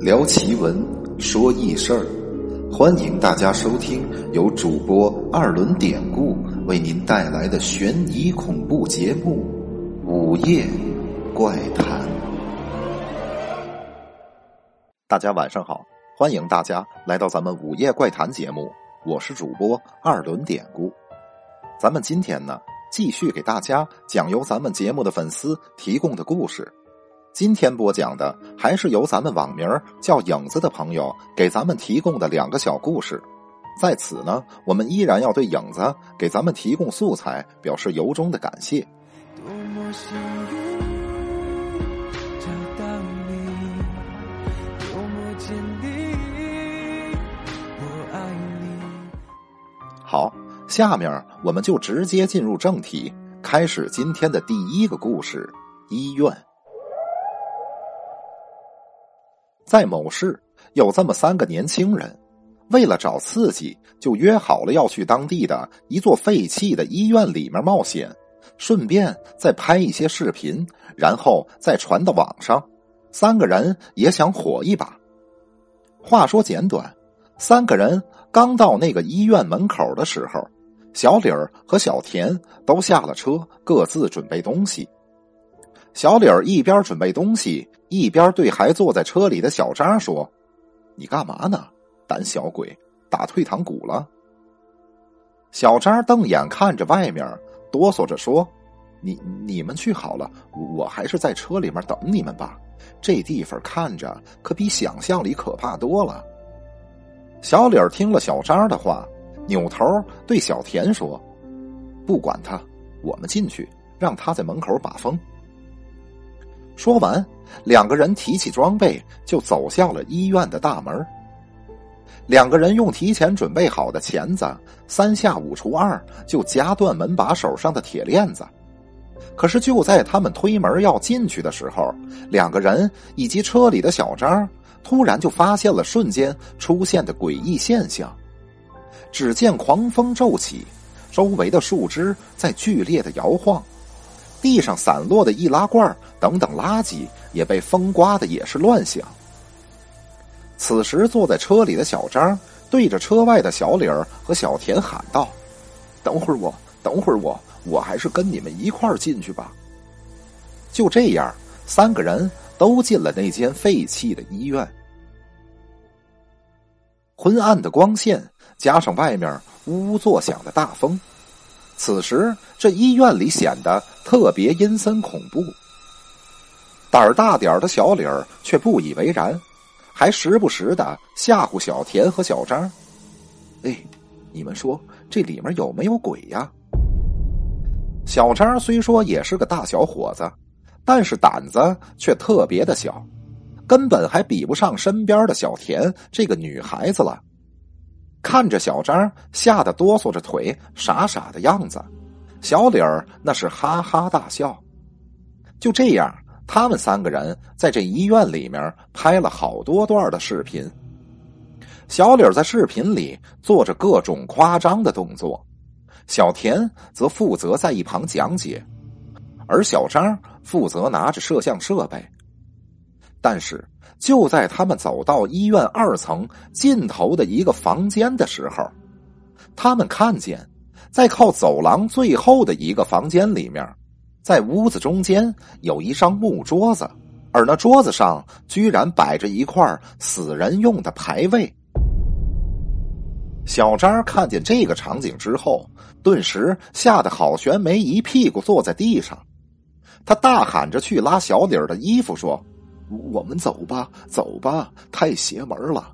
聊奇闻，说异事儿，欢迎大家收听由主播二轮典故为您带来的悬疑恐怖节目《午夜怪谈》。大家晚上好，欢迎大家来到咱们《午夜怪谈》节目，我是主播二轮典故。咱们今天呢，继续给大家讲由咱们节目的粉丝提供的故事。今天播讲的还是由咱们网名叫影子的朋友给咱们提供的两个小故事，在此呢，我们依然要对影子给咱们提供素材表示由衷的感谢。多么幸运找到你，多么坚定，我爱你。好，下面我们就直接进入正题，开始今天的第一个故事——医院。在某市，有这么三个年轻人，为了找刺激，就约好了要去当地的一座废弃的医院里面冒险，顺便再拍一些视频，然后再传到网上。三个人也想火一把。话说简短，三个人刚到那个医院门口的时候，小李儿和小田都下了车，各自准备东西。小李儿一边准备东西。一边对还坐在车里的小张说：“你干嘛呢？胆小鬼，打退堂鼓了。”小张瞪眼看着外面，哆嗦着说：“你你们去好了，我还是在车里面等你们吧。这地方看着可比想象里可怕多了。”小李儿听了小张的话，扭头对小田说：“不管他，我们进去，让他在门口把风。”说完，两个人提起装备就走向了医院的大门。两个人用提前准备好的钳子，三下五除二就夹断门把手上的铁链子。可是就在他们推门要进去的时候，两个人以及车里的小张突然就发现了瞬间出现的诡异现象。只见狂风骤起，周围的树枝在剧烈的摇晃。地上散落的易拉罐等等垃圾也被风刮的也是乱响。此时坐在车里的小张对着车外的小李儿和小田喊道：“等会儿我，等会儿我，我还是跟你们一块儿进去吧。”就这样，三个人都进了那间废弃的医院。昏暗的光线加上外面呜呜作响的大风。此时，这医院里显得特别阴森恐怖。胆儿大点儿的小李儿却不以为然，还时不时的吓唬小田和小张：“哎，你们说这里面有没有鬼呀？”小张虽说也是个大小伙子，但是胆子却特别的小，根本还比不上身边的小田这个女孩子了。看着小张吓得哆嗦着腿，傻傻的样子，小李儿那是哈哈大笑。就这样，他们三个人在这医院里面拍了好多段的视频。小李儿在视频里做着各种夸张的动作，小田则负责在一旁讲解，而小张负责拿着摄像设备。但是。就在他们走到医院二层尽头的一个房间的时候，他们看见，在靠走廊最后的一个房间里面，在屋子中间有一张木桌子，而那桌子上居然摆着一块死人用的牌位。小张看见这个场景之后，顿时吓得郝玄梅一屁股坐在地上，他大喊着去拉小李的衣服说。我们走吧，走吧，太邪门了！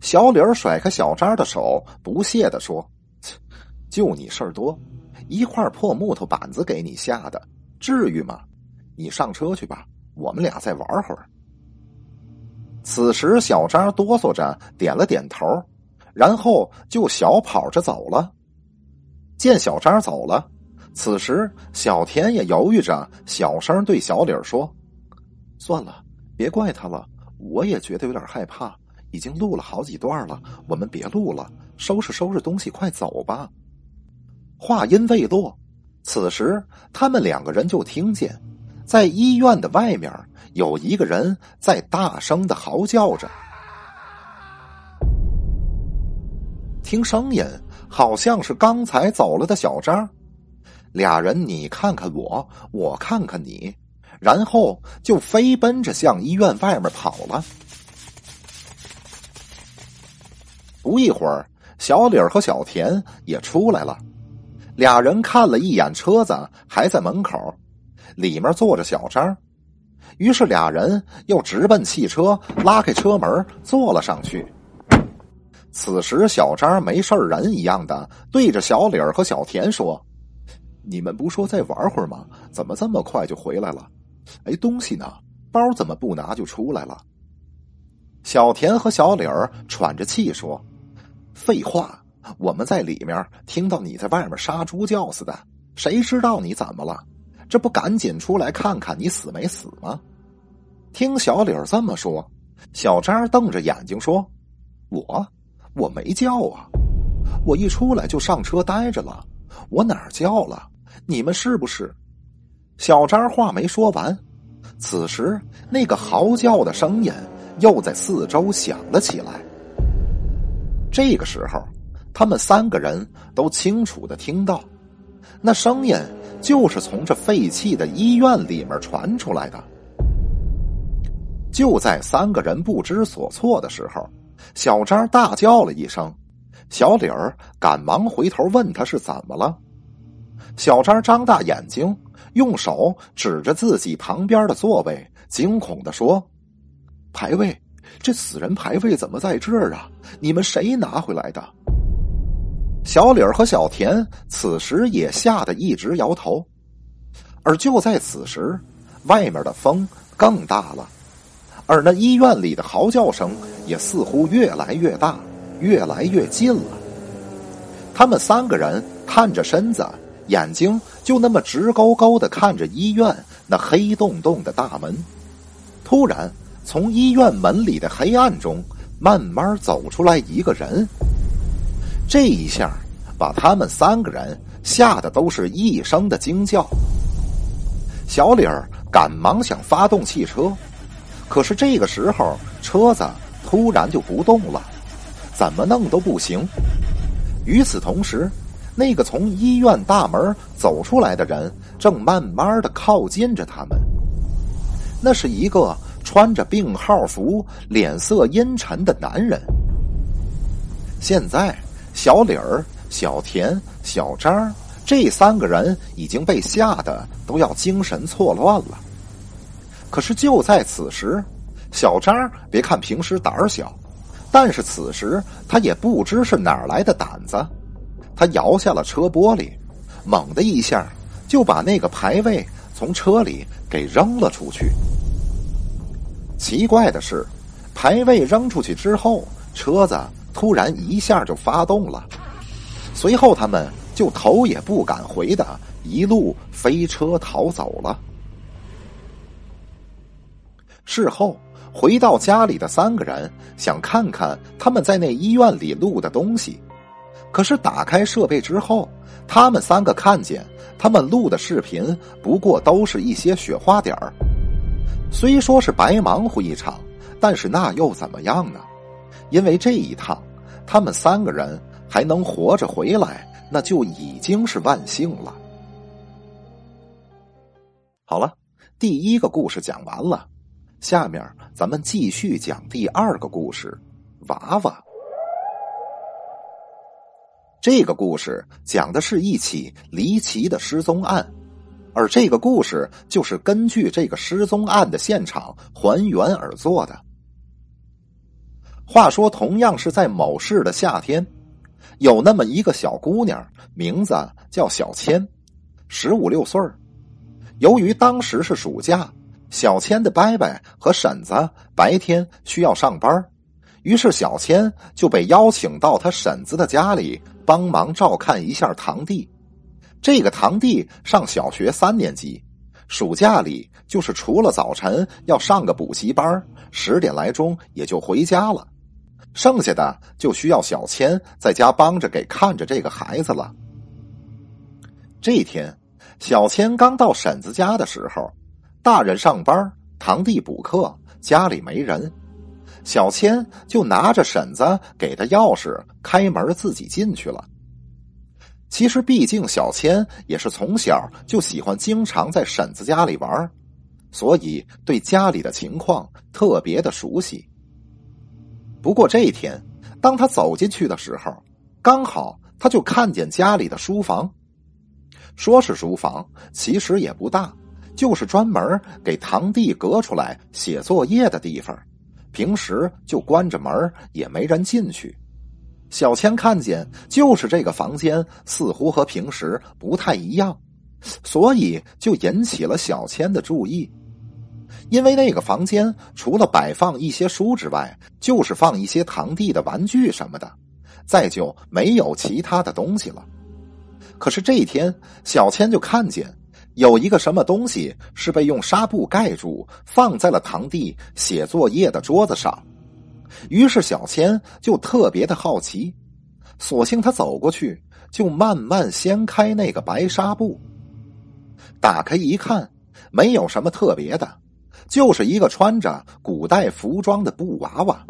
小李儿甩开小张的手，不屑的说：“就你事儿多，一块破木头板子给你吓的，至于吗？你上车去吧，我们俩再玩会儿。”此时，小张哆嗦着点了点头，然后就小跑着走了。见小张走了，此时小田也犹豫着，小声对小李儿说：“算了。”别怪他了，我也觉得有点害怕。已经录了好几段了，我们别录了，收拾收拾东西，快走吧。话音未落，此时他们两个人就听见，在医院的外面有一个人在大声的嚎叫着，听声音好像是刚才走了的小张。俩人你看看我，我看看你，然后就飞奔着向医院外面跑了。不一会儿，小李和小田也出来了。俩人看了一眼车子，还在门口，里面坐着小张。于是俩人又直奔汽车，拉开车门坐了上去。此时，小张没事人一样的对着小李和小田说。你们不说再玩会儿吗？怎么这么快就回来了？哎，东西呢？包怎么不拿就出来了？小田和小李儿喘着气说：“废话，我们在里面听到你在外面杀猪叫似的，谁知道你怎么了？这不赶紧出来看看你死没死吗？”听小李儿这么说，小张瞪着眼睛说：“我我没叫啊，我一出来就上车待着了，我哪儿叫了？”你们是不是？小张话没说完，此时那个嚎叫的声音又在四周响了起来。这个时候，他们三个人都清楚的听到，那声音就是从这废弃的医院里面传出来的。就在三个人不知所措的时候，小张大叫了一声，小李儿赶忙回头问他是怎么了。小张张大眼睛，用手指着自己旁边的座位，惊恐的说：“牌位，这死人牌位怎么在这儿啊？你们谁拿回来的？”小李儿和小田此时也吓得一直摇头。而就在此时，外面的风更大了，而那医院里的嚎叫声也似乎越来越大，越来越近了。他们三个人探着身子。眼睛就那么直勾勾的看着医院那黑洞洞的大门，突然从医院门里的黑暗中慢慢走出来一个人。这一下把他们三个人吓得都是一声的惊叫。小李儿赶忙想发动汽车，可是这个时候车子突然就不动了，怎么弄都不行。与此同时。那个从医院大门走出来的人，正慢慢的靠近着他们。那是一个穿着病号服、脸色阴沉的男人。现在，小李儿、小田、小张这三个人已经被吓得都要精神错乱了。可是就在此时，小张别看平时胆小，但是此时他也不知是哪来的胆子。他摇下了车玻璃，猛的一下就把那个牌位从车里给扔了出去。奇怪的是，牌位扔出去之后，车子突然一下就发动了。随后，他们就头也不敢回的一路飞车逃走了。事后回到家里的三个人想看看他们在那医院里录的东西。可是打开设备之后，他们三个看见他们录的视频不过都是一些雪花点儿。虽说是白忙活一场，但是那又怎么样呢？因为这一趟，他们三个人还能活着回来，那就已经是万幸了。好了，第一个故事讲完了，下面咱们继续讲第二个故事——娃娃。这个故事讲的是一起离奇的失踪案，而这个故事就是根据这个失踪案的现场还原而做的。话说，同样是在某市的夏天，有那么一个小姑娘，名字叫小千，十五六岁由于当时是暑假，小千的伯伯和婶子白天需要上班，于是小千就被邀请到他婶子的家里。帮忙照看一下堂弟，这个堂弟上小学三年级，暑假里就是除了早晨要上个补习班，十点来钟也就回家了，剩下的就需要小千在家帮着给看着这个孩子了。这天，小千刚到婶子家的时候，大人上班，堂弟补课，家里没人，小千就拿着婶子给的钥匙开门自己进去了。其实，毕竟小千也是从小就喜欢经常在婶子家里玩，所以对家里的情况特别的熟悉。不过这一天，当他走进去的时候，刚好他就看见家里的书房。说是书房，其实也不大，就是专门给堂弟隔出来写作业的地方。平时就关着门，也没人进去。小千看见，就是这个房间似乎和平时不太一样，所以就引起了小千的注意。因为那个房间除了摆放一些书之外，就是放一些堂弟的玩具什么的，再就没有其他的东西了。可是这一天，小千就看见有一个什么东西是被用纱布盖住，放在了堂弟写作业的桌子上。于是小千就特别的好奇，索性他走过去，就慢慢掀开那个白纱布。打开一看，没有什么特别的，就是一个穿着古代服装的布娃娃。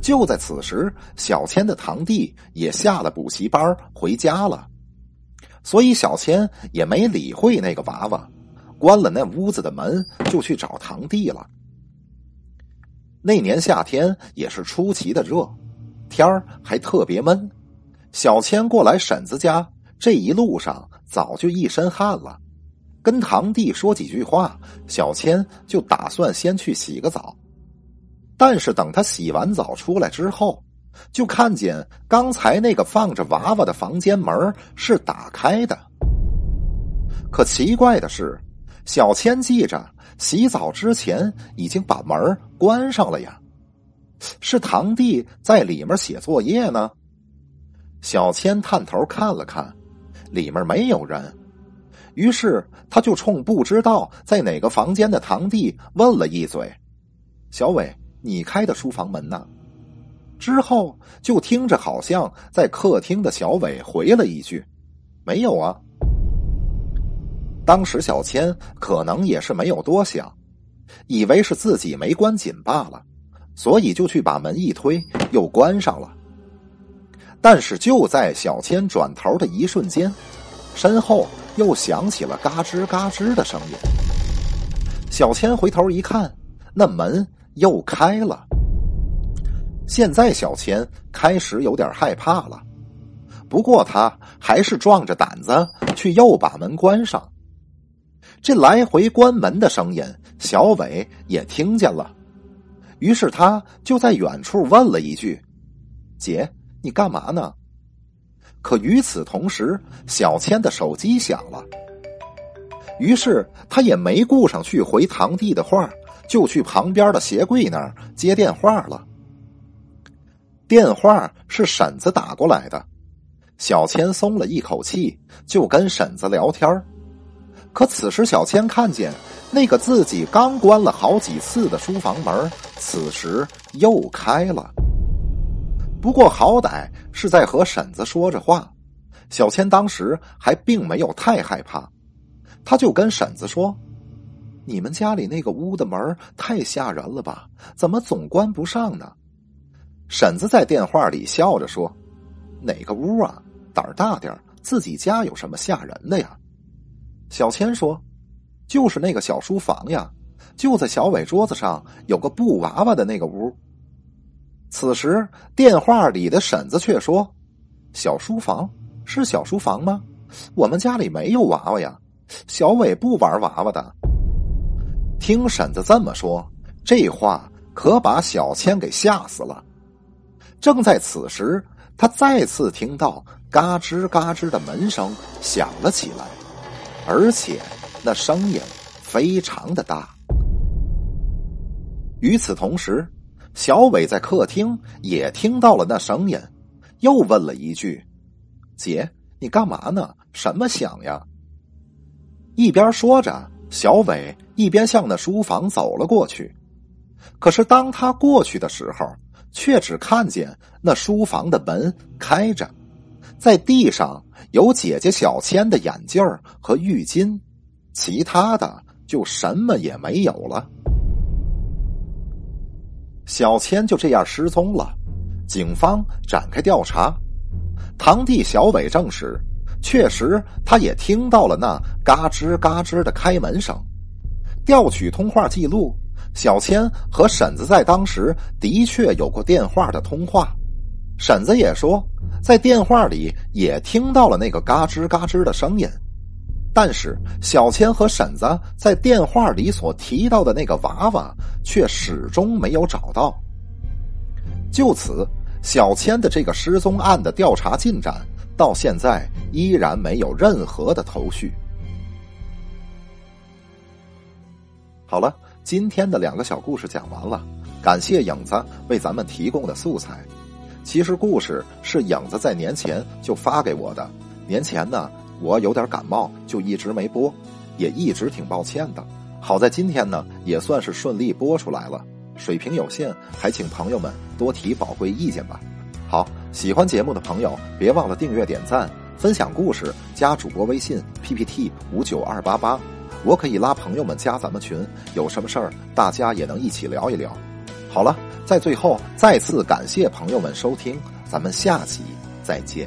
就在此时，小千的堂弟也下了补习班回家了，所以小千也没理会那个娃娃，关了那屋子的门，就去找堂弟了。那年夏天也是出奇的热，天儿还特别闷。小千过来婶子家，这一路上早就一身汗了。跟堂弟说几句话，小千就打算先去洗个澡。但是等他洗完澡出来之后，就看见刚才那个放着娃娃的房间门是打开的。可奇怪的是，小千记着。洗澡之前已经把门关上了呀，是堂弟在里面写作业呢。小千探头看了看，里面没有人，于是他就冲不知道在哪个房间的堂弟问了一嘴：“小伟，你开的书房门呢？”之后就听着好像在客厅的小伟回了一句：“没有啊。”当时小千可能也是没有多想，以为是自己没关紧罢了，所以就去把门一推，又关上了。但是就在小千转头的一瞬间，身后又响起了嘎吱嘎吱的声音。小千回头一看，那门又开了。现在小千开始有点害怕了，不过他还是壮着胆子去又把门关上。这来回关门的声音，小伟也听见了，于是他就在远处问了一句：“姐，你干嘛呢？”可与此同时，小千的手机响了，于是他也没顾上去回堂弟的话，就去旁边的鞋柜那儿接电话了。电话是婶子打过来的，小千松了一口气，就跟婶子聊天可此时，小千看见那个自己刚关了好几次的书房门，此时又开了。不过好歹是在和婶子说着话，小千当时还并没有太害怕，他就跟婶子说：“你们家里那个屋的门太吓人了吧？怎么总关不上呢？”婶子在电话里笑着说：“哪个屋啊？胆儿大点自己家有什么吓人的呀？”小千说：“就是那个小书房呀，就在小伟桌子上有个布娃娃的那个屋。”此时电话里的婶子却说：“小书房是小书房吗？我们家里没有娃娃呀，小伟不玩娃娃的。”听婶子这么说，这话可把小千给吓死了。正在此时，他再次听到嘎吱嘎吱的门声响了起来。而且那声音非常的大。与此同时，小伟在客厅也听到了那声音，又问了一句：“姐，你干嘛呢？什么响呀？”一边说着，小伟一边向那书房走了过去。可是当他过去的时候，却只看见那书房的门开着，在地上。有姐姐小千的眼镜和浴巾，其他的就什么也没有了。小千就这样失踪了，警方展开调查。堂弟小伟证实，确实他也听到了那嘎吱嘎吱的开门声。调取通话记录，小千和婶子在当时的确有过电话的通话。婶子也说，在电话里也听到了那个嘎吱嘎吱的声音。但是小千和婶子在电话里所提到的那个娃娃，却始终没有找到。就此，小千的这个失踪案的调查进展到现在依然没有任何的头绪。好了，今天的两个小故事讲完了，感谢影子为咱们提供的素材。其实故事是影子在年前就发给我的，年前呢。我有点感冒，就一直没播，也一直挺抱歉的。好在今天呢，也算是顺利播出来了。水平有限，还请朋友们多提宝贵意见吧。好，喜欢节目的朋友别忘了订阅、点赞、分享故事，加主播微信 PPT 五九二八八，我可以拉朋友们加咱们群，有什么事儿大家也能一起聊一聊。好了，在最后再次感谢朋友们收听，咱们下期再见。